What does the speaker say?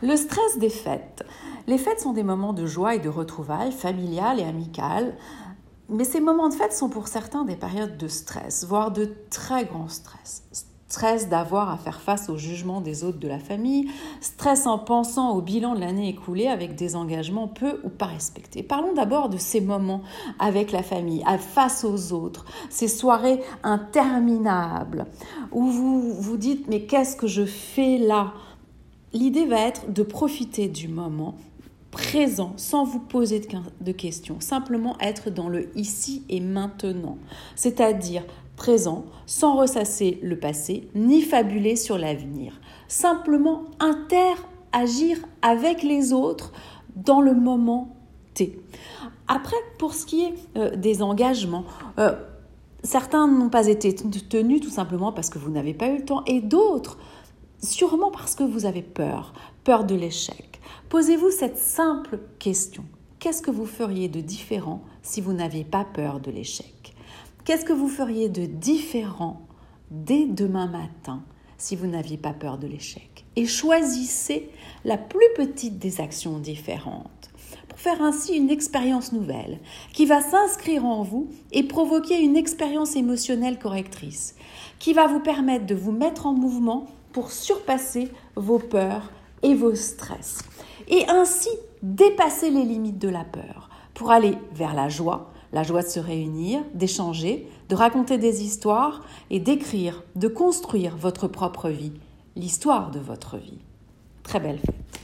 Le stress des fêtes. Les fêtes sont des moments de joie et de retrouvailles familiales et amicales. Mais ces moments de fête sont pour certains des périodes de stress, voire de très grand stress. Stress d'avoir à faire face au jugement des autres de la famille, stress en pensant au bilan de l'année écoulée avec des engagements peu ou pas respectés. Parlons d'abord de ces moments avec la famille, face aux autres, ces soirées interminables où vous vous dites mais qu'est-ce que je fais là? L'idée va être de profiter du moment présent sans vous poser de questions, simplement être dans le ici et maintenant, c'est-à-dire présent sans ressasser le passé ni fabuler sur l'avenir. Simplement interagir avec les autres dans le moment T. Après, pour ce qui est euh, des engagements, euh, certains n'ont pas été tenus tout simplement parce que vous n'avez pas eu le temps et d'autres sûrement parce que vous avez peur, peur de l'échec. Posez-vous cette simple question. Qu'est-ce que vous feriez de différent si vous n'aviez pas peur de l'échec? Qu'est-ce que vous feriez de différent dès demain matin si vous n'aviez pas peur de l'échec? Et choisissez la plus petite des actions différentes pour faire ainsi une expérience nouvelle qui va s'inscrire en vous et provoquer une expérience émotionnelle correctrice qui va vous permettre de vous mettre en mouvement pour surpasser vos peurs et vos stress et ainsi dépasser les limites de la peur pour aller vers la joie, la joie de se réunir, d'échanger, de raconter des histoires et d'écrire, de construire votre propre vie, l'histoire de votre vie. Très belle fête.